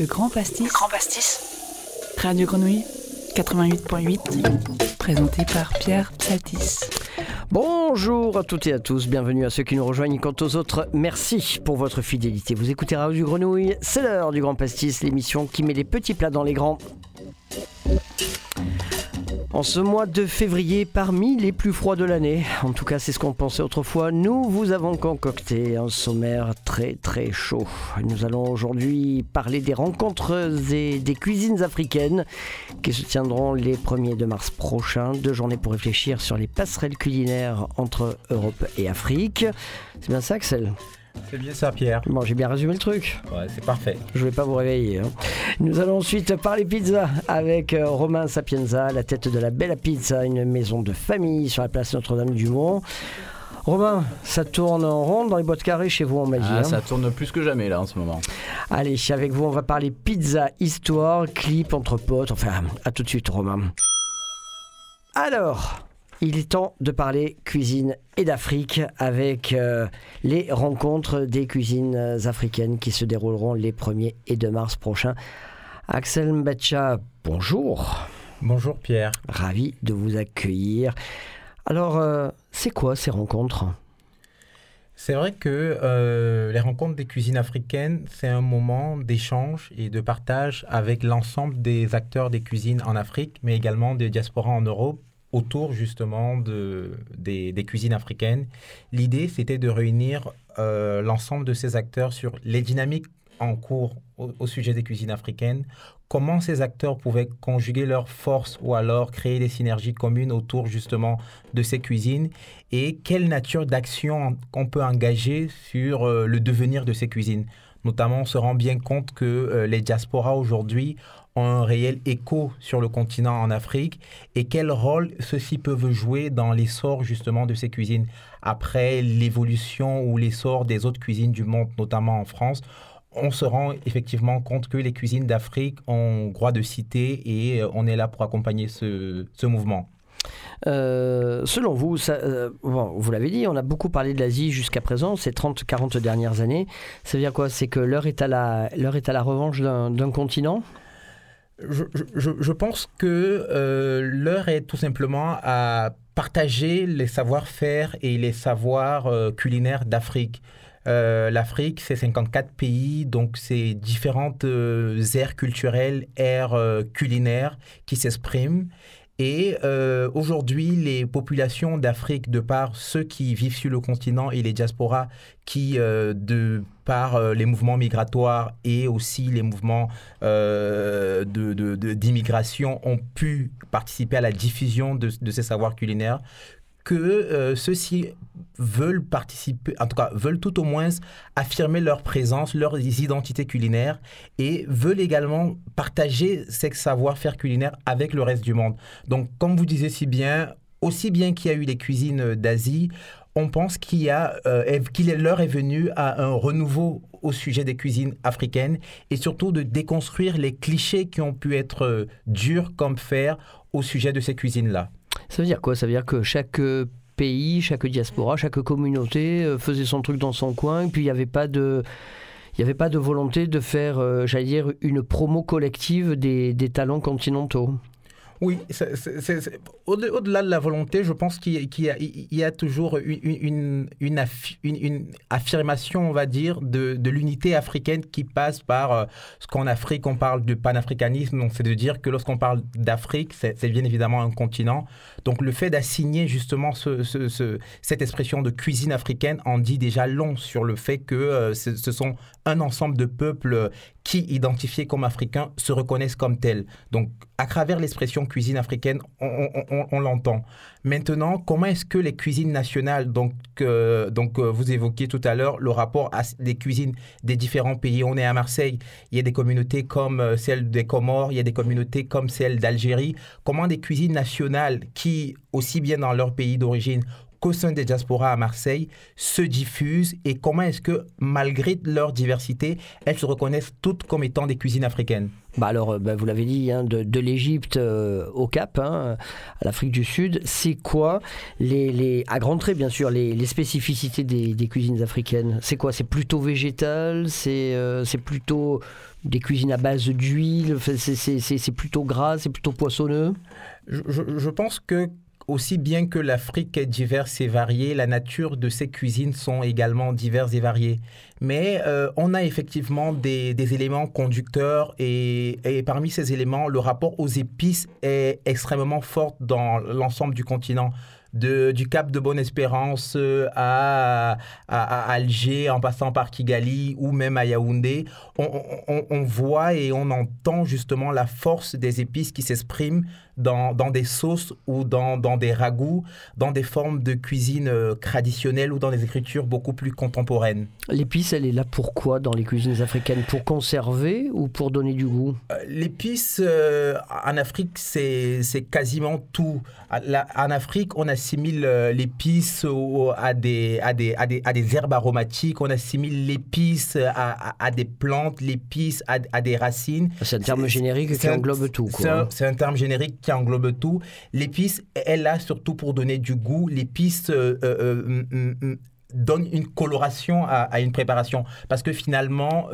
Le Grand Pastis. Grand Pastis. Radio Grenouille 88.8. Présenté par Pierre Psaltis. Bonjour à toutes et à tous, bienvenue à ceux qui nous rejoignent. Quant aux autres, merci pour votre fidélité. Vous écoutez Radio du Grenouille, c'est l'heure du Grand Pastis, l'émission qui met les petits plats dans les grands. En ce mois de février, parmi les plus froids de l'année, en tout cas c'est ce qu'on pensait autrefois, nous vous avons concocté un sommaire très très chaud. Nous allons aujourd'hui parler des rencontres et des cuisines africaines qui se tiendront les 1er de mars prochains. Deux journées pour réfléchir sur les passerelles culinaires entre Europe et Afrique. C'est bien ça Axel? C'est bien ça, Pierre. Bon, j'ai bien résumé le truc. Ouais, c'est parfait. Je vais pas vous réveiller. Hein. Nous allons ensuite parler pizza avec euh, Romain Sapienza, la tête de la Bella Pizza, une maison de famille sur la place Notre-Dame-du-Mont. Romain, ça tourne en rond dans les boîtes carrées chez vous, on m'a dit. Ah, Ça tourne plus que jamais là en ce moment. Allez, avec vous, on va parler pizza, histoire, clip entre potes. Enfin, à tout de suite, Romain. Alors, il est temps de parler cuisine et d'Afrique avec euh, les rencontres des cuisines africaines qui se dérouleront les 1er et 2 mars prochains. Axel Mbacha, bonjour. Bonjour Pierre. Ravi de vous accueillir. Alors, euh, c'est quoi ces rencontres? C'est vrai que euh, les rencontres des cuisines africaines, c'est un moment d'échange et de partage avec l'ensemble des acteurs des cuisines en Afrique, mais également des diasporas en Europe autour justement de, des, cuisines africaines. L'idée, c'était de réunir euh, l'ensemble de ces acteurs sur les dynamiques en cours au, sujet des cuisines africaines, comment ces acteurs pouvaient conjuguer leurs forces ou alors créer des synergies communes autour justement de ces cuisines? Et quelle nature d'action on peut engager sur euh, le devenir de ces cuisines? Notamment, on se rend bien compte que euh, les diasporas aujourd'hui ont un réel écho sur le continent en Afrique et quel rôle ceux-ci peuvent jouer dans l'essor justement de ces cuisines après l'évolution ou l'essor des autres cuisines du monde, notamment en France? On se rend effectivement compte que les cuisines d'Afrique ont droit de citer et euh, on est là pour accompagner ce, mouvement. Euh, selon vous, euh, vous l'avez dit, on a beaucoup parlé de l'Asie jusqu'à présent, ces 30-40 dernières années. Ça veut dire quoi? C'est que l'heure est, à la, est à la revanche d'un continent? Je, pense que euh, l'heure est tout simplement à partager les savoir-faire et les savoirs euh, culinaires d'Afrique. Euh, L'Afrique, c'est 54 pays, donc c'est différentes aires culturelles, aires culinaires qui s'expriment. Et euh, aujourd'hui, les populations d'Afrique, de par ceux qui vivent sur le continent et les diasporas qui, euh, de par euh, les mouvements migratoires et aussi les mouvements d'immigration, ont pu participer à la diffusion de ces savoirs culinaires, que euh, ceux-ci veulent participer, en tout cas veulent tout au moins affirmer leur présence, leurs identités culinaires et veulent également partager ces savoir-faire culinaires avec le reste du monde. Donc comme vous disiez si bien, aussi bien qu'il y a eu les cuisines d'Asie, on pense qu'il y a, euh, est venue à un renouveau au sujet des cuisines africaines et surtout de déconstruire les clichés qui ont pu être euh, durs comme fer au sujet de ces cuisines-là. Ça veut dire quoi? Ça veut dire que chaque euh, pays, chaque diaspora, chaque communauté euh, faisait son truc dans son coin, et puis il n'y avait pas de... Il n'y avait pas de volonté de faire, euh, j'allais dire, une promo collective des, des talents continentaux. Oui, au-delà de la volonté, je pense qu'il y, a toujours une, affirmation, on va dire, de, l'unité africaine qui passe par euh, ce qu'en Afrique, on parle de panafricanisme. Donc, c'est de dire que lorsqu'on parle d'Afrique, c'est bien évidemment un continent. Donc, le fait d'assigner justement cette expression de cuisine africaine en dit déjà long sur le fait que euh, ce sont un ensemble de peuples qui, identifiés comme africains, se reconnaissent comme tels. Donc, à travers l'expression cuisine africaine, on, l'entend. Maintenant, comment est-ce que les cuisines nationales, donc, donc euh, vous évoquiez tout à l'heure le rapport à des cuisines des différents pays? On est à Marseille, il y a des communautés comme euh, celle des Comores, il y a des communautés comme celle d'Algérie. Comment des cuisines nationales qui, aussi bien dans leur pays d'origine qu'au sein des diasporas à Marseille se diffusent et comment est-ce que, malgré leur diversité, elles se reconnaissent toutes comme étant des cuisines africaines? Bah alors, euh, bah vous l'avez dit, hein, de, de l'Égypte euh, au Cap, hein, à l'Afrique du Sud, c'est quoi, les, les, à grands traits bien sûr, les, les spécificités des, des, cuisines africaines? C'est quoi? C'est plutôt végétal? C'est euh, plutôt des cuisines à base d'huile? C'est plutôt gras? C'est plutôt poissonneux? Je, je, je pense que aussi bien que l'Afrique est diverse et variée, la nature de ces cuisines sont également diverses et variées. Mais euh, on a effectivement des, éléments conducteurs et, parmi ces éléments, le rapport aux épices est extrêmement fort dans l'ensemble du continent du Cap de Bonne-Espérance à, à, Alger, en passant par Kigali ou même à Yaoundé, on voit et on entend justement la force des épices qui s'expriment dans, dans, des sauces ou dans, dans, des ragoûts, dans des formes de cuisine euh, traditionnelle ou dans des écritures beaucoup plus contemporaines. L'épice, elle est là pourquoi dans les cuisines africaines? Pour conserver ou pour donner du goût? Euh, L'épice, euh, en Afrique, c'est quasiment tout. En Afrique, on assimile l'épice à des, à, des, à, des, à des herbes aromatiques, on assimile l'épice à, à, à, des plantes, l'épice à, à des racines. C'est un terme générique qui englobe tout. C'est un, un terme générique qui englobe tout. L'épice est là surtout pour donner du goût. L'épice euh, euh, euh, donne une coloration à, une préparation. Parce que finalement,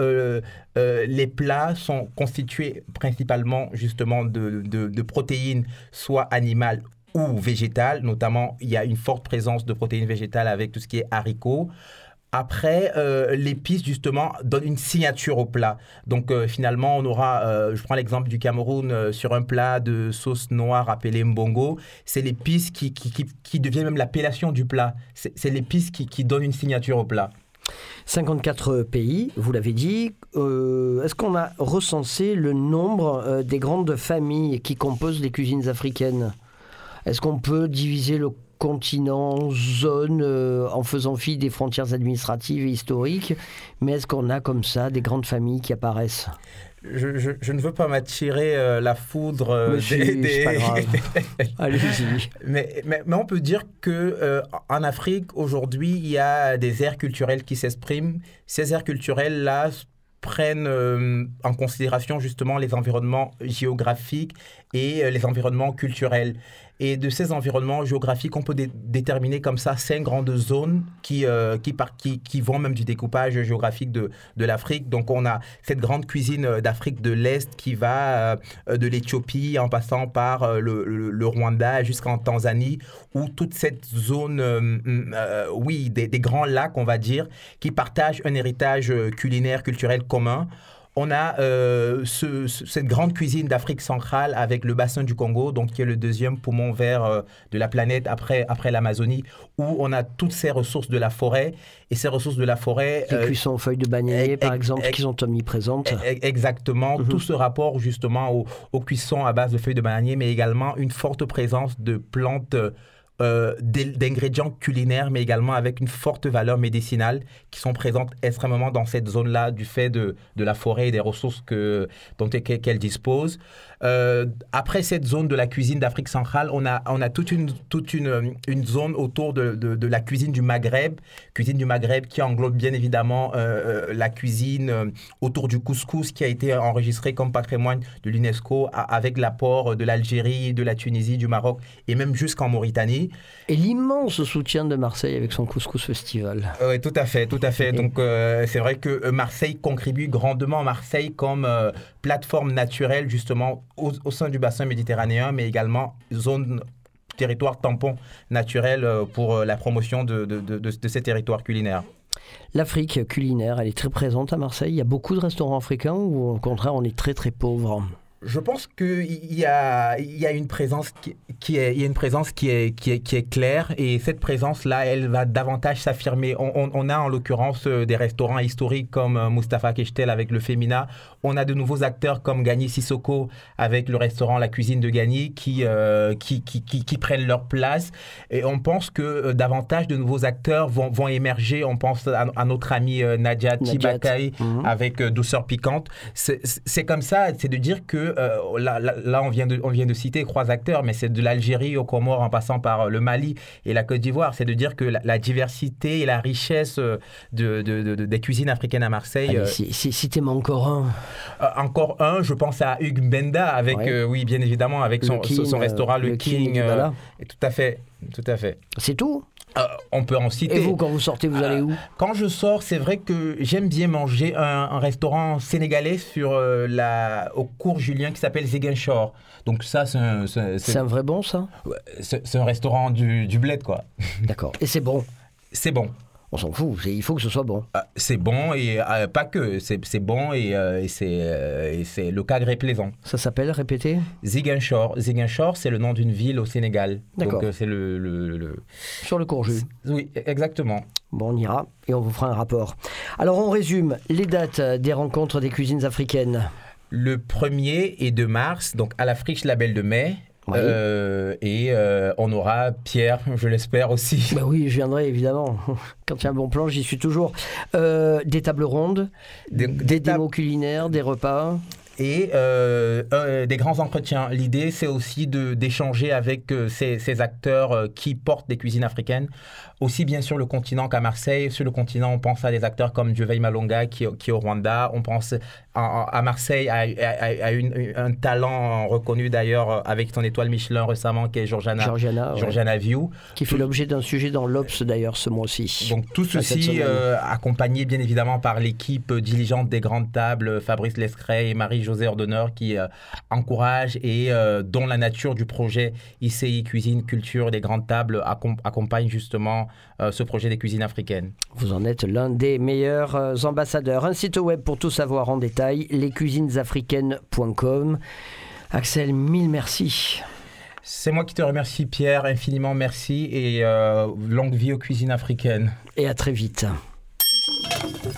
les plats sont constitués principalement justement de, de, de, protéines, soit animales ou végétales. Notamment, il y a une forte présence de protéines végétales avec tout ce qui est haricots. Après, euh, l'épice, justement, donne une signature au plat. Donc, euh, finalement, on aura, euh, je prends l'exemple du Cameroun, sur un plat de sauce noire appelé mbongo, c'est l'épice qui, qui, qui, devient même l'appellation du plat. C'est l'épice qui, donne une signature au plat. 54 pays, vous l'avez dit. Est-ce qu'on a recensé le nombre des grandes familles qui composent les cuisines africaines? Est-ce qu'on peut diviser le continent, zone, euh, en faisant fi des frontières administratives et historiques, mais est-ce qu'on a comme ça des grandes familles qui apparaissent? Je, je, je, ne veux pas m'attirer euh, la foudre euh, des, des... Pas grave. Allez-y. Mais, mais, mais, on peut dire que euh, en Afrique aujourd'hui il y a des aires culturelles qui s'expriment. Ces aires culturelles là prennent en considération justement les environnements géographiques et les environnements culturels. Et de ces environnements géographiques, on peut dé déterminer comme ça cinq grandes zones qui, euh, qui, par, qui, qui, vont même du découpage géographique de, de l'Afrique. Donc on a cette grande cuisine d'Afrique de l'Est qui va euh, de l'Éthiopie en passant par euh, le, Rwanda jusqu'en Tanzanie, où toute cette zone, euh, oui, des, grands lacs, on va dire, qui partagent un héritage culinaire, culturel commun on a euh, ce, cette grande cuisine d'Afrique centrale avec le bassin du Congo, donc qui est le deuxième poumon vert euh, de la planète après, après l'Amazonie, où on a toutes ces ressources de la forêt. Et ces ressources de la forêt... Les euh, cuissons aux feuilles de bananier, par exemple, qui sont omniprésentes. Exactement. Mm -hmm. Tout ce rapport justement aux, aux cuissons à base de feuilles de bananier, mais également une forte présence de plantes euh, d'ingrédients culinaires, mais également avec une forte valeur médicinale qui sont présentes extrêmement dans cette zone-là du fait de, de, la forêt et des ressources que, qu'elle dispose. Euh, après cette zone de la cuisine d'Afrique centrale, on a, on a toute, une, toute une, une zone autour de, de, la cuisine du Maghreb, cuisine du Maghreb qui englobe bien évidemment euh, la cuisine autour du couscous qui a été enregistré comme patrimoine de l'UNESCO avec l'apport de l'Algérie, de la Tunisie, du Maroc et même jusqu'en Mauritanie. Et l'immense soutien de Marseille avec son couscous festival. Oui, tout à fait, tout à fait. Donc euh, c'est vrai que Marseille contribue grandement, Marseille comme plateforme naturelle justement au, au, sein du bassin méditerranéen, mais également zone territoire tampon naturel pour la promotion de, de, de, de ces territoires culinaires. L'Afrique culinaire, elle est très présente à Marseille. Il y a beaucoup de restaurants africains ou au contraire, on est très très pauvre je pense qu'il y a, y a une présence qui, est, qui est, claire et cette présence-là, elle va davantage s'affirmer. On, on, on, a en l'occurrence des restaurants historiques comme Mustapha Keshtel avec le Femina. On a de nouveaux acteurs comme Gagny Sissoko avec le restaurant La Cuisine de Gagny qui, euh, qui, qui, qui, qui, prennent leur place. Et on pense que euh, davantage de nouveaux acteurs vont, vont émerger. On pense à, à notre amie euh, Nadia Tibakai mmh. avec Douceur Piquante. C'est comme ça, c'est de dire que là, là, là, on, vient de, on vient de citer trois acteurs, mais c'est de l'Algérie au Comores en passant par le Mali et la Côte d'Ivoire. C'est de dire que la, la diversité et la richesse de, de- de- de- des cuisines africaines à Marseille. Allez, euh, si, si, citez-moi encore un. Euh, encore un, je pense à Hugues Benda, avec, Ouais. euh, oui, bien évidemment, avec son, King, son restaurant, euh, le, King tout à fait, tout à fait. C'est tout? Euh, on peut en citer. Et vous, quand vous sortez, vous allez où? Quand je sors, c'est vrai que j'aime bien manger un, un restaurant sénégalais sur euh, la, au cours Julien qui s'appelle Ziguinchor. Donc ça, c'est un, c'est- un vrai bon, ça? C'est- c'est un restaurant du, du bled, quoi. D'accord. Et c'est bon? C'est bon. On s'en fout, c'est- il faut que ce soit bon. Euh, C'est bon et euh, pas que. C'est bon et, euh, et c'est euh, et c'est le cadre est plaisant. Ça s'appelle, répétez? Ziguinchor. Ziguinchor, c'est le nom d'une ville au Sénégal. D'accord. Donc euh, c'est le, le- le- Sur le courju. Oui, exactement. Bon, on ira et on vous fera un rapport. Alors, on résume les dates des rencontres des cuisines africaines. Le 1er et 2 mars, donc à la Friche Label de mai. Oui. Euh, et euh, on aura Pierre, je l'espère aussi. Bah oui, je viendrai évidemment. Quand il y a un bon plan, j'y suis toujours. Euh, des tables rondes, Des- des, des tab- démos culinaires, des repas. Et euh, des grands entretiens. L'idée, c'est aussi d'échanger avec euh, ces, ces acteurs euh, qui portent des cuisines africaines, aussi bien sur le continent qu'à Marseille. Sur le continent, on pense à des acteurs comme Jevei Malonga qui, est- qui est au Rwanda. On pense à, Marseille à, à- à une- un talent reconnu d'ailleurs avec son étoile Michelin récemment qui est Georgiana, Georgiana, ouais, View. qui fait l'objet d'un sujet dans l'Obs d'ailleurs ce mois-ci. Donc tout ceci euh, accompagné bien évidemment par l'équipe diligente des grandes tables, Fabrice Lescret et Marie-Josée Ordonneur qui euh, encouragent et euh, dont la nature du projet ICI Cuisine Culture des grandes tables accom- accompagne justement euh, ce projet des cuisines africaines. Vous en êtes l'un des meilleurs euh, ambassadeurs. Un site web pour tout savoir en détail, lescuisinesafricaines.com. Axel, mille merci. C'est moi qui te remercie Pierre, infiniment merci et longue vie aux cuisines africaines. Et à très vite.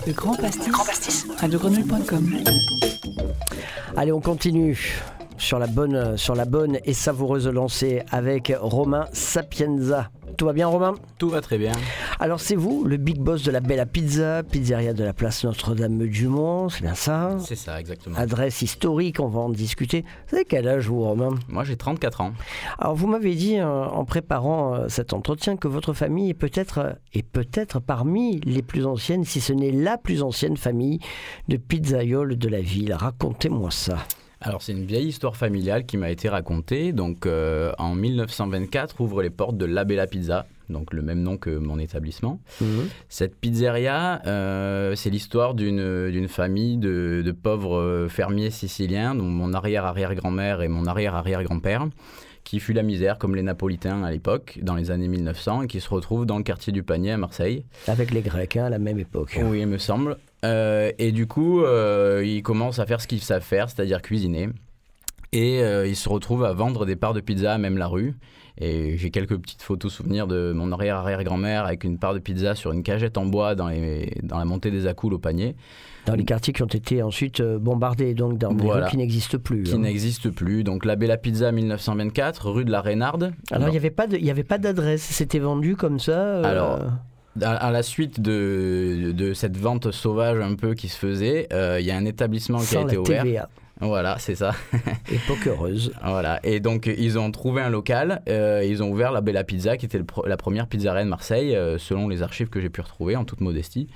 Le Grand Pastis. radiogrenouille.com. Allez, on continue sur la bonne, sur la bonne et savoureuse lancée avec Romain Sapienza. Tout va bien, Romain? Tout va très bien. Alors, c'est vous, le big boss de la Bella Pizza, pizzeria de la place Notre-Dame-du-Mont, c'est bien ça C'est ça, exactement. Adresse historique, on va en discuter. Vous avez quel âge, vous, Romain? Moi, j'ai 34 ans. Alors, vous m'avez dit euh, en préparant euh, cet entretien que votre famille est peut-être euh, est peut-être parmi les plus anciennes, si ce n'est la plus ancienne famille de pizzaioles de la ville. Racontez-moi ça. Alors, c'est une vieille histoire familiale qui m'a été racontée. Donc, euh, en 1924, ouvre les portes de La Bella Pizza, donc le même nom que mon établissement. Cette pizzeria, euh, c'est l'histoire d'une famille de, de pauvres euh, fermiers siciliens, dont mon arrière-arrière-grand-mère et mon arrière-arrière-grand-père, qui fuient la misère comme les Napolitains à l'époque, dans les années 1900, et qui se retrouvent dans le quartier du Panier à Marseille. Avec les Grecs, hein, à la même époque. Oui, il me semble. Euh, et du coup, euh, ils commencent à faire ce qu'ils savent faire, c'est-à-dire cuisiner. Et euh, ils se retrouvent à vendre des parts de pizza à même la rue. Et j'ai quelques petites photos souvenirs de mon arrière-arrière-grand-mère avec une part de pizza sur une cagette en bois dans, les, dans la montée des accoules au panier, Dans les quartiers qui ont été ensuite euh, bombardés, donc dans des Voilà. rues qui n'existent plus. qui hein. n'existe plus. Donc la Bella Pizza 1924, rue de la Reynarde. Alors, il n'y avait pas il d'adresse, c'était vendu comme ça euh, Alors, à, la suite de, de cette vente sauvage un peu qui se faisait, euh, il y a un établissement qui a été ouvert. TVA. Voilà, c'est ça. Époque heureuse. Voilà, et donc ils ont trouvé un local, euh, ils ont ouvert la Bella Pizza, qui était le la première pizzeria de Marseille, euh, selon les archives que j'ai pu retrouver, en toute modestie.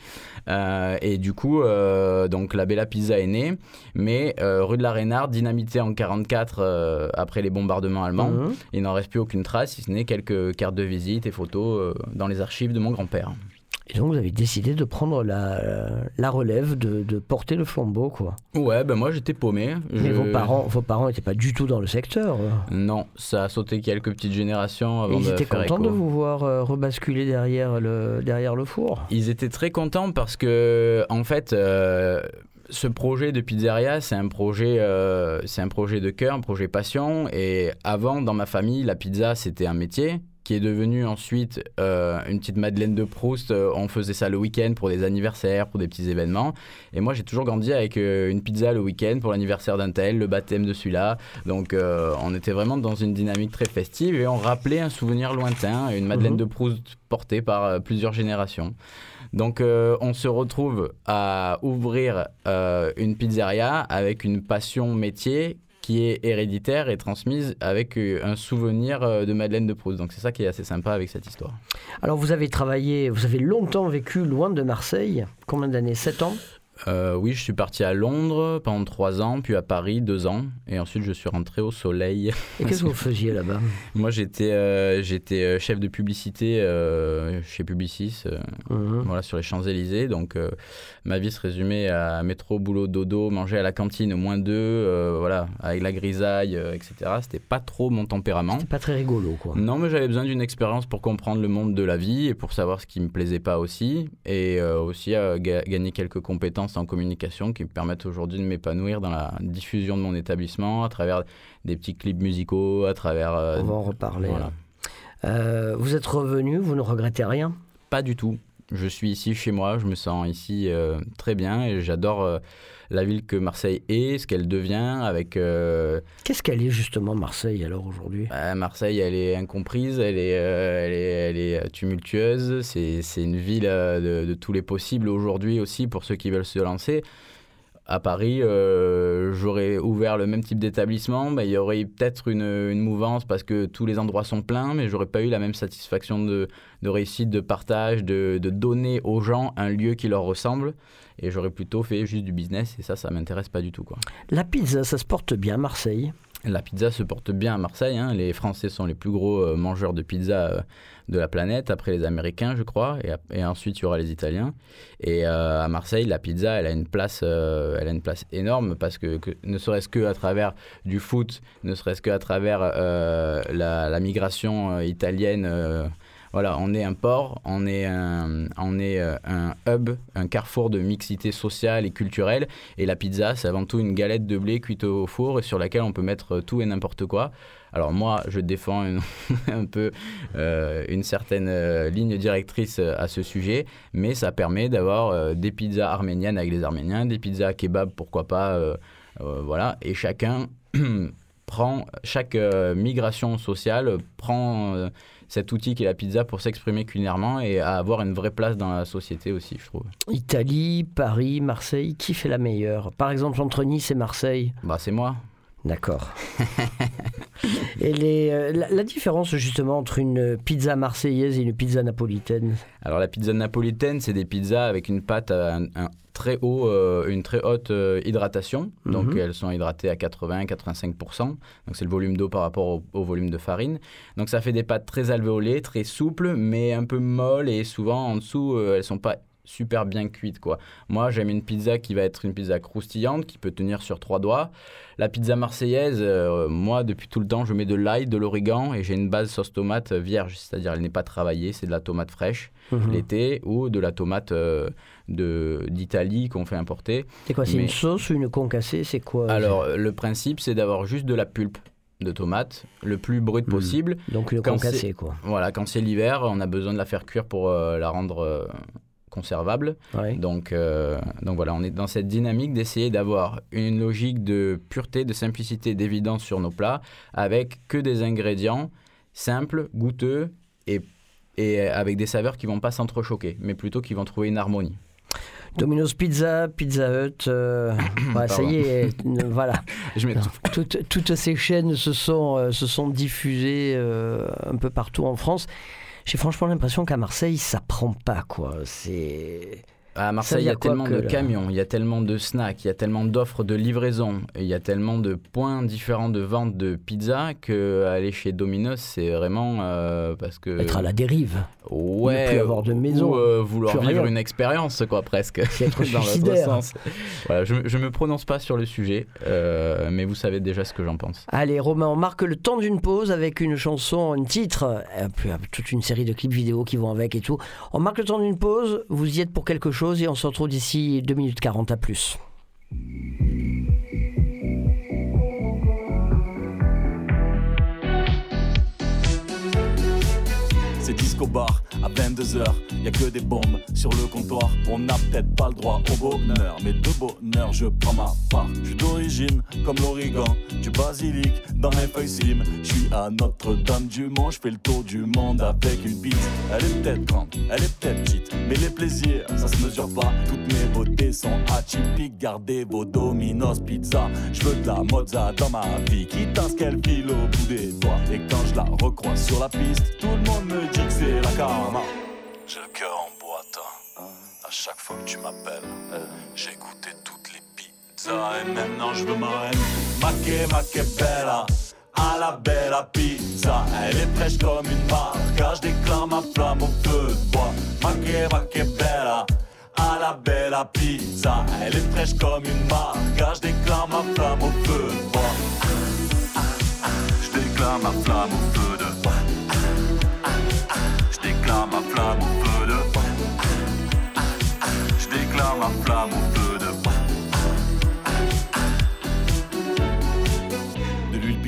Euh, et du coup, donc la Bella Pizza est née, mais rue de la Reynarde, dynamitée en 44 euh, après les bombardements allemands, il n'en reste plus aucune trace, si ce n'est quelques cartes de visite et photos dans les archives de mon grand-père. Et donc, vous avez décidé de prendre la, la relève, de, de porter le flambeau, quoi. Ouais, ben moi j'étais paumé. Mais vos parents vos parents n'étaient pas du tout dans le secteur. euh. Non, ça a sauté quelques petites générations Et avant ils de étaient faire contents écho. de vous voir euh, rebasculer derrière le, derrière le four? Ils étaient très contents parce que, en fait, euh, ce projet de pizzeria, c'est un projet, euh, c'est un projet de cœur, un projet passion. Et avant, dans ma famille, la pizza, c'était un métier qui est devenu ensuite euh, une petite Madeleine de Proust. Euh, On faisait ça le week-end pour des anniversaires, pour des petits événements. Et moi, j'ai toujours grandi avec euh, une pizza le week-end pour l'anniversaire d'un tel, le baptême de celui-là. Donc, euh, on était vraiment dans une dynamique très festive et on rappelait un souvenir lointain, une Madeleine Mhm. de Proust portée par plusieurs générations. Donc euh, on se retrouve à ouvrir euh, une pizzeria avec une passion métier qui est héréditaire et transmise avec euh, un souvenir euh, de Madeleine de Proust. Donc c'est ça qui est assez sympa avec cette histoire. Alors vous avez travaillé, vous avez longtemps vécu loin de Marseille. Combien d'années? 7 ans? Euh, oui, je suis parti à Londres pendant trois ans, puis à Paris deux ans, et ensuite je suis rentré au Soleil. Et qu'est-ce que vous faisiez là-bas? Moi, j'étais euh, j'étais euh, chef de publicité euh, chez Publicis, Mhm. voilà, sur les Champs-Élysées. Donc, euh, ma vie se résumait à métro, boulot, dodo, manger à la cantine au moins deux, voilà, avec la grisaille, etc. C'était pas trop mon tempérament. C'est pas très rigolo, quoi. Non, mais j'avais besoin d'une expérience pour comprendre le monde de la vie et pour savoir ce qui me plaisait pas aussi. Et aussi ga- gagner quelques compétences en communication qui me permettent aujourd'hui de m'épanouir dans la diffusion de mon établissement à travers des petits clips musicaux, à travers. euh, On va en reparler. voilà. Euh, vous êtes revenu, vous ne regrettez rien? Pas du tout. Je suis ici chez moi, je me sens ici euh, très bien et j'adore euh, la ville que Marseille est, ce qu'elle devient avec. euh, Qu'est-ce qu'elle est justement Marseille alors aujourd'hui? Euh, Marseille, elle est incomprise, elle est, elle est, elle est tumultueuse. C'est, c'est une ville de, de tous les possibles aujourd'hui aussi pour ceux qui veulent se lancer. À Paris, euh, j'aurais ouvert le même type d'établissement. Il y aurait eu peut-être une, mouvance parce que tous les endroits sont pleins, mais j'aurais pas eu la même satisfaction de, de réussite, de partage, de, de donner aux gens un lieu qui leur ressemble. Et j'aurais plutôt fait juste du business et ça, ça m'intéresse pas du tout. Quoi. La pizza, ça se porte bien à Marseille? La pizza se porte bien à Marseille. hein. Les Français sont les plus gros euh, mangeurs de pizza euh, de la planète, après les Américains, je crois, et, ensuite il y aura les Italiens. Et euh, à Marseille, la pizza, elle a une place, elle a une place énorme parce que, ne serait-ce que à travers du foot, ne serait-ce que à travers la, migration italienne. Voilà, on est un port, on est euh, un hub, un carrefour de mixité sociale et culturelle. Et la pizza, c'est avant tout une galette de blé cuite au four et sur laquelle on peut mettre tout et n'importe quoi. Alors moi, je défends un peu euh, une certaine euh, ligne directrice à ce sujet, mais ça permet d'avoir des pizzas arméniennes avec les Arméniens, des pizzas kebab, pourquoi pas, voilà. Et chacun prend, chaque migration sociale prend cet outil qui est la pizza pour s'exprimer culinairement et à avoir une vraie place dans la société aussi, je trouve. Italie, Paris, Marseille, qui fait la meilleure? Par exemple, entre Nice et Marseille? Bah c'est moi. D'accord. et les, euh, la, la différence justement entre une pizza marseillaise et une pizza napolitaine Alors la pizza napolitaine, c'est des pizzas avec une pâte à un, un très haut, euh, une très haute euh, hydratation. Donc Mhm. elles sont hydratées à 80-85%. Donc c'est le volume d'eau par rapport au, au volume de farine. Donc ça fait des pâtes très alvéolées, très souples, mais un peu molles et souvent en dessous euh, elles sont pas super bien cuites quoi. Moi j'aime une pizza qui va être une pizza croustillante qui peut tenir sur trois doigts. La pizza marseillaise, euh, moi depuis tout le temps je mets de l'ail, de l'origan et j'ai une base sauce tomate vierge, c'est-à-dire elle n'est pas travaillée, c'est de la tomate fraîche Mhm. l'été ou de la tomate euh, de d'Italie qu'on fait importer. C'est quoi C'est Mais- une sauce ou une concassée? C'est quoi Alors euh, le principe c'est d'avoir juste de la pulpe de tomate le plus brut Mhm. possible. Donc une quand concassée, quoi. Voilà, quand c'est l'hiver, on a besoin de la faire cuire pour euh, la rendre euh, conservable. Ouais. Donc, euh, donc voilà, on est dans cette dynamique d'essayer d'avoir une logique de pureté, de simplicité, d'évidence sur nos plats, avec que des ingrédients simples, goûteux et, et avec des saveurs qui vont pas s'entrechoquer, mais plutôt qui vont trouver une harmonie. Domino's Pizza, Pizza Hut, euh, ouais, ça y est, euh, voilà. Je mets Toutes, toutes ces chaînes se sont, euh, se sont diffusées euh, un peu partout en France. J'ai franchement l'impression qu'à Marseille, ça prend pas, quoi. C'est... À Marseille, il y a tellement de camions, il y a tellement de snacks, il y a tellement d'offres de livraison, il y a tellement de points différents de vente de pizza que aller chez Domino's, c'est vraiment euh, parce que Être à la dérive, ouais, ne plus avoir de maison, ou euh, vouloir plus vivre rien. une expérience quoi presque. c'est être dans l'autre sens. Voilà, je, je me prononce pas sur le sujet, euh, mais vous savez déjà ce que j'en pense. Allez, Romain, on marque le temps d'une pause avec une chanson, un titre, puis, toute une série de clips vidéo qui vont avec et tout. On marque le temps d'une pause, vous y êtes pour quelque chose et on se retrouve d'ici 2 minutes 40 à plus. C'est disco bar à 22h, y a que des bombes sur le comptoir. On a peut-être pas le droit au bonheur, mais de bonheur je prends ma part. Je suis d'origine comme l'origan, du basilic dans mes feuilles slim. Je suis à Notre-Dame du Mont, je fais le tour du monde avec une bite. Elle est peut-être grande, elle est peut-être petite, mais les plaisirs, ça se mesure pas. Toutes mes beautés sont atypiques, gardez vos dominos pizza. Je veux de la mozza dans ma vie, quitte à ce qu'elle file au bout des doigts. Et quand je la recroise sur la piste, tout le monde me dit que c'est la karma. Que tu m'appelles, j'ai goûté toutes les pizzas et maintenant je veux ma reine. Ma che, ma che bella, à la bella pizza. Elle est fraîche comme une marque, je déclare ma flamme au feu de bois. Ma che, ma che bella, à la bella pizza. Elle est fraîche comme une marque, je déclare ma flamme au feu de bois. Je déclare ma flamme au feu de bois. Je déclare ma flamme au feu de bois.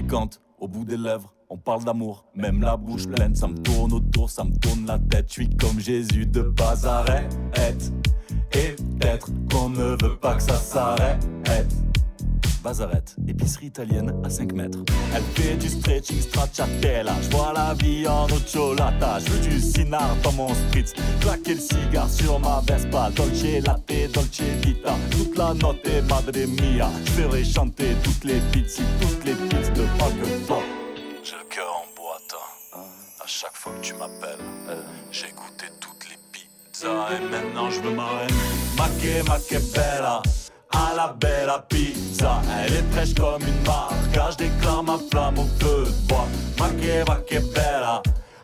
Piquante au bout des lèvres, on parle d'amour, même la bouche pleine, ça me tourne autour, ça me tourne la tête. Je suis comme Jésus de Bazaret. Et peut-être qu'on ne veut pas que ça s'arrête. Bazarette, épicerie italienne à 5 mètres. Elle fait du stretching stracciatella. Je vois la vie en nocciolata. Je veux du cinard dans mon spritz. Claquer le cigare sur ma Vespa. Dolce latte, dolce vita. Toute la note est madre mia. Je ferai chanter toutes les pizzas, toutes les pizzas de Roquefort. J'ai le cœur en boîte. À chaque fois que tu m'appelles, j'ai goûté toutes les pizzas. Et maintenant je veux ma reine. Ma che, ma che bella à la bella pizza. Elle est fraîche comme une marque, je déclare ma flamme au feu de bois. Ma che bella,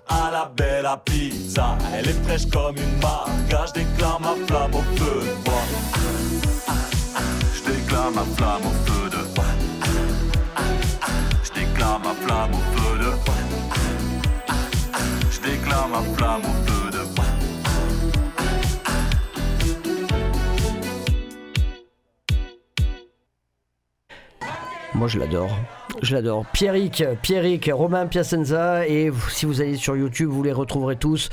à la bella pizza. Elle est fraîche comme une marque, je déclare ma flamme au feu de bois. Je déclare ma flamme au feu de bois. Je déclare ma flamme au feu de bois. Je déclare ma flamme au feu de bois. Moi, je l'adore. Je l'adore. Pierrick, Pierrick, Romain Piacenza. Et si vous allez sur YouTube, vous les retrouverez tous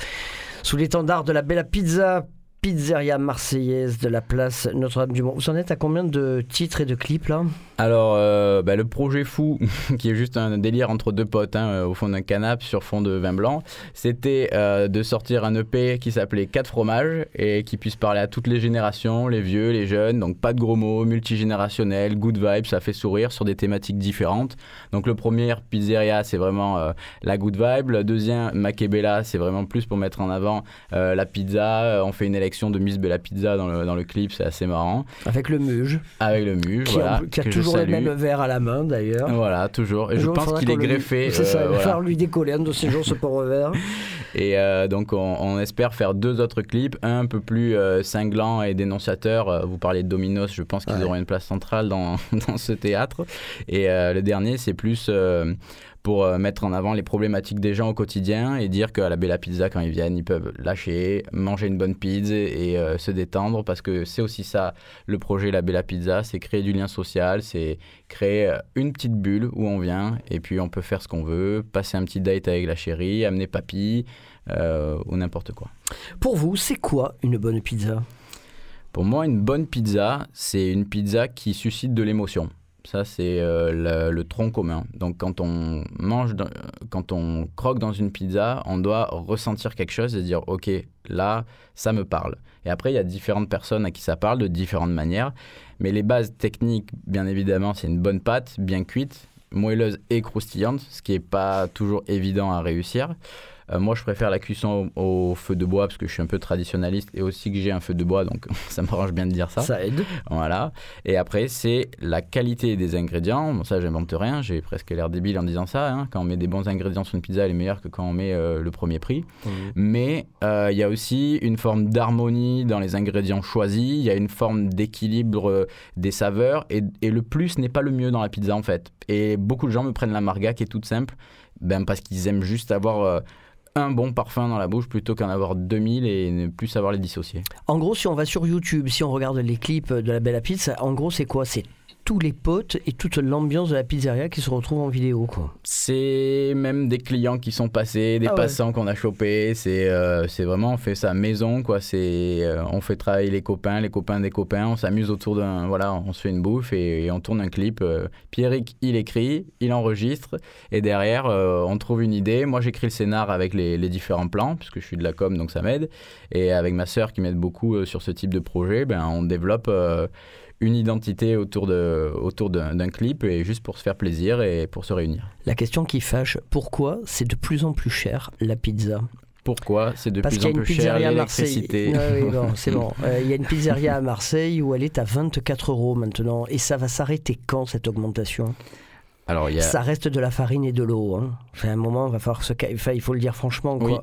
sous l'étendard de la Bella Pizza, pizzeria marseillaise de la place Notre-Dame-du-Mont. Vous en êtes à combien de titres et de clips là? Alors, euh, bah, le projet fou, qui est juste un délire entre deux potes hein, euh, au fond d'un canapé sur fond de vin blanc, c'était euh, de sortir un EP qui s'appelait 4 fromages et qui puisse parler à toutes les générations, les vieux, les jeunes, donc pas de gros mots, multigénérationnel, good vibes, ça fait sourire sur des thématiques différentes. Donc le premier, Pizzeria, c'est vraiment la good vibe. Le deuxième, Makebella, c'est vraiment plus pour mettre en avant la pizza. On fait une élection de Miss Bella Pizza dans le, dans le clip, c'est assez marrant. Avec le Muge, Avec le mu, qui, voilà, en- qui a toujours le même verre à la main d'ailleurs. Voilà, toujours. Et je pense qu'il est greffé. C'est ça, euh, il va falloir lui décoller un de ces jours ce pauvre verre. Et euh, donc, on, on espère faire deux autres clips, un un peu plus euh, cinglant et dénonciateur. Vous parlez de Dominos, je pense qu'ils Ouais. auront une place centrale dans, dans ce théâtre. Et le dernier, c'est plus pour euh, mettre en avant les problématiques des gens au quotidien et dire qu'à la Bella Pizza, quand ils viennent, ils peuvent lâcher, manger une bonne pizza et euh, se détendre parce que c'est aussi ça le projet La Bella Pizza, c'est créer du lien social, c'est créer euh, une petite bulle où on vient et puis on peut faire ce qu'on veut, passer un petit date avec la chérie, amener papy euh, ou n'importe quoi. Pour vous, c'est quoi une bonne pizza? Pour moi, une bonne pizza, c'est une pizza qui suscite de l'émotion. Ça, c'est euh, le, tronc commun. Donc, quand on mange, quand on croque dans une pizza, on doit ressentir quelque chose et dire, OK, là, ça me parle. Et après, il y a différentes personnes à qui ça parle de différentes manières. Mais les bases techniques, bien évidemment, c'est une bonne pâte, bien cuite, moelleuse et croustillante, ce qui n'est pas toujours évident à réussir. Euh, moi, je préfère la cuisson au, au feu de bois parce que je suis un peu traditionnaliste et aussi que j'ai un feu de bois, donc ça m'arrange bien de dire ça. Ça aide. Voilà. Et après, c'est la qualité des ingrédients. Bon, ça, j'invente rien. J'ai presque l'air débile en disant ça. hein. Quand on met des bons ingrédients sur une pizza, elle est meilleure que quand on met euh, le premier prix. Mais euh, il y a aussi une forme d'harmonie dans les ingrédients choisis. Il y a une forme d'équilibre des saveurs. Et, et le plus n'est pas le mieux dans la pizza, en fait. Et beaucoup de gens me prennent la marga qui est toute simple. Ben, parce qu'ils aiment juste avoir un bon parfum dans la bouche plutôt qu'en avoir 2000 et ne plus savoir les dissocier. En gros, si on va sur YouTube, si on regarde les clips de la Bella Pizza, en gros, c'est quoi? C'est tous les potes et toute l'ambiance de la pizzeria qui se retrouve en vidéo. Quoi. C'est même des clients qui sont passés, des Ah ouais. passants qu'on a chopés. C'est euh, c'est vraiment, on fait ça maison, quoi. C'est, euh, on fait travailler les copains, les copains des copains. On s'amuse autour d'un, voilà, on se fait une bouffe et, et on tourne un clip. Euh, Pierrick, il écrit, il enregistre, et derrière, euh, on trouve une idée. Moi, j'écris le scénar avec les, les différents plans, puisque je suis de la com, donc ça m'aide. Et avec ma sœur qui m'aide beaucoup sur ce type de projet, ben, on développe. Une identité autour autour d'un d'un clip et juste pour se faire plaisir et pour se réunir. La question qui fâche, pourquoi c'est de plus en plus cher la pizza? Pourquoi c'est de Parce plus en plus cher l'électricité? Oui, c'est bon. Euh, Il y a une pizzeria à Marseille où elle est à 24 euros maintenant. Et ça va s'arrêter quand cette augmentation? Alors il y a Ça reste de la farine et de l'eau. Hein. Enfin, à un moment, va falloir se... enfin, il faut le dire franchement. Quoi. Oui.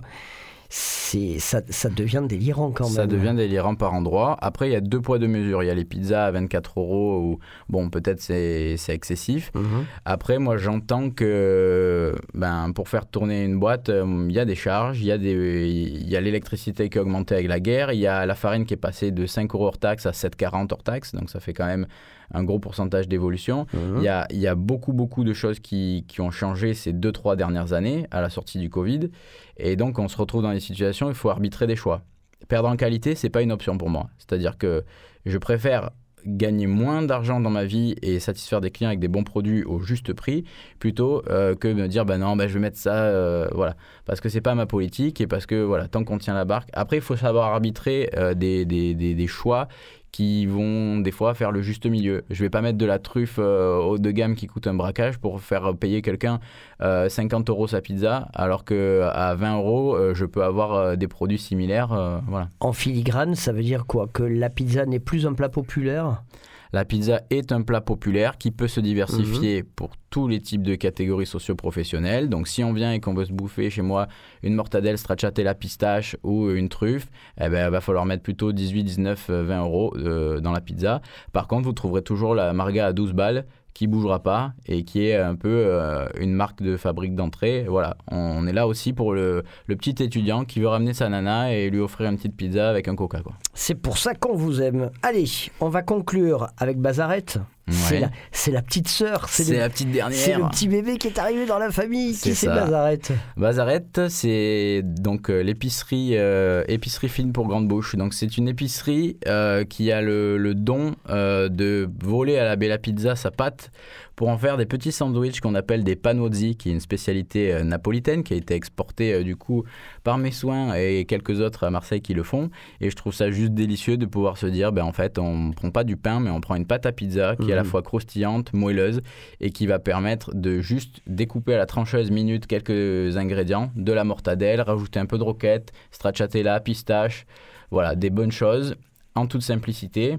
C'est ça, ça devient délirant quand ça même. devient délirant par endroit. Après il y a deux poids deux mesures. Il y a les pizzas à 24 euros où bon peut-être c'est excessif. Mhm. Après moi j'entends que ben pour faire tourner une boîte euh, il y a des charges, il y a des il y a l'électricité qui a augmenté avec la guerre, il y a la farine qui est passée de 5 euros hors taxe à 7,40 hors taxe donc ça fait quand même un gros pourcentage d'évolution. Mhm. Il y a, il y a beaucoup, beaucoup de choses qui, qui ont changé ces deux, trois dernières années à la sortie du Covid. Et donc, on se retrouve dans des situations où il faut arbitrer des choix. Perdre en qualité, c'est pas une option pour moi. C'est-à-dire que je préfère gagner moins d'argent dans ma vie et satisfaire des clients avec des bons produits au juste prix plutôt euh, que me dire bah non bah je vais mettre ça euh, voilà parce que c'est pas ma politique et parce que voilà tant qu'on tient la barque après il faut savoir arbitrer euh, des, des, des, des choix qui vont des fois faire le juste milieu. Je vais pas mettre de la truffe euh, haut de gamme qui coûte un braquage pour faire payer quelqu'un euh, 50 euros sa pizza, alors que à 20 euros, euh, je peux avoir euh, des produits similaires. euh. En filigrane, ça veut dire quoi? Que la pizza n'est plus un plat populaire? La pizza est un plat populaire qui peut se diversifier Mhm. pour tous les types de catégories socio-professionnelles. Donc si on vient et qu'on veut se bouffer chez moi une mortadelle stracciatella pistache ou une truffe, eh ben, il va falloir mettre plutôt 18, 19, euh, 20 euros euh, dans la pizza. Par contre, vous trouverez toujours la marga à 12 balles qui bougera pas et qui est un peu euh, une marque de fabrique d'entrée. Voilà, on est là aussi pour le, le petit étudiant qui veut ramener sa nana et lui offrir une petite pizza avec un coca. C'est pour ça qu'on vous aime. Allez, on va conclure avec Bazarette. C'est Ouais. la, c'est la petite sœur, c'est la petite dernière. c'est le petit bébé qui est arrivé dans la famille. C'est Qui c'est. Bazarette Bazarette, c'est donc euh, l'épicerie euh, épicerie fine pour grande bouche. Donc c'est une épicerie euh, qui a le, le don de voler à la Bella Pizza sa pâte pour en faire des petits sandwichs qu'on appelle des panozzi, qui est une spécialité euh, napolitaine qui a été exportée euh, du coup par mes soins et quelques autres à Marseille qui le font. Et je trouve ça juste délicieux de pouvoir se dire, ben en fait, on prend pas du pain, mais on prend une pâte à pizza qui est à la Mhm. fois croustillante, moelleuse et qui va permettre de juste découper à la trancheuse minute quelques ingrédients, de la mortadelle, rajouter un peu de roquette, stracciatella, pistache, voilà, des bonnes choses en toute simplicité.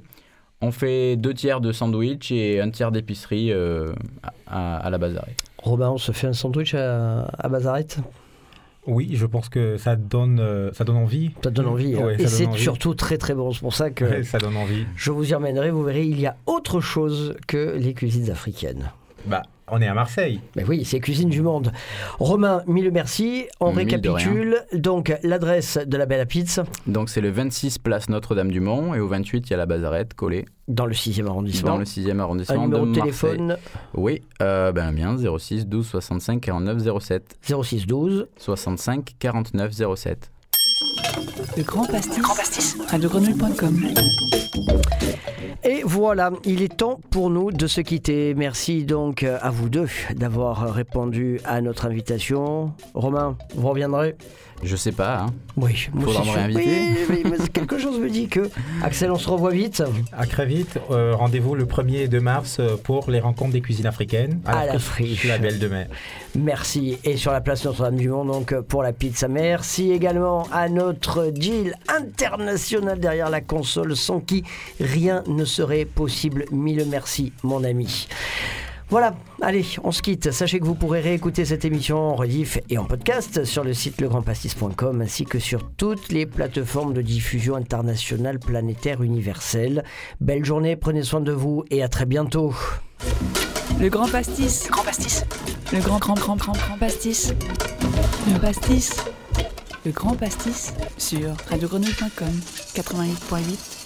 On fait deux tiers de sandwich et un tiers d'épicerie euh, à, à la bazarée. Robin, on se fait un sandwich à, à Bazarette? Oui, je pense que ça donne, euh, ça donne envie. Ça donne envie. hein. Ouais, Et c'est surtout très très bon. C'est pour ça que Ouais, ça donne envie. je vous y emmènerai. Vous verrez, il y a autre chose que les cuisines africaines. Bah, on est à Marseille. Mais oui, c'est Cuisine du Monde. Romain, mille merci. On Mille récapitule donc l'adresse de la Belle à Pizza Donc c'est le 26 place Notre-Dame-du-Mont et au 28 il y a la bazarette collée dans le 6e arrondissement. dans le 6e Un arrondissement numéro de téléphone Oui, euh, ben le mien 06 12 65 49 07 06 12. 65 49 07. Le Grand Pastis. radiogrenouille.com. Et voilà, il est temps pour nous de se quitter. Merci donc à vous deux d'avoir répondu à notre invitation. Romain, vous reviendrez Je sais pas, hein. Oui, moi Faudra aussi, me je- réinviter. Oui, oui, mais quelque chose me dit que Axel, on se revoit vite. À très vite. Euh, Rendez-vous le 1er de mars euh, pour les rencontres des cuisines africaines À la friche, friche. La Belle de Mer. Merci. Et sur la place Notre-Dame-du-Mont, donc pour la pizza. Merci également à notre Jill international derrière la console, sans qui rien ne serait possible. Mille merci, mon ami. Voilà, allez, on se quitte. Sachez que vous pourrez réécouter cette émission en rediff et en podcast sur le site legrandpastis.com ainsi que sur toutes les plateformes de diffusion internationale, planétaire, universelle. Belle journée, prenez soin de vous et à très bientôt. Le Grand Pastis. Le Grand Pastis. Le Grand Grand Grand Grand Grand Pastis. Le Pastis. Le Grand Pastis sur radiogrenouille.com 88.8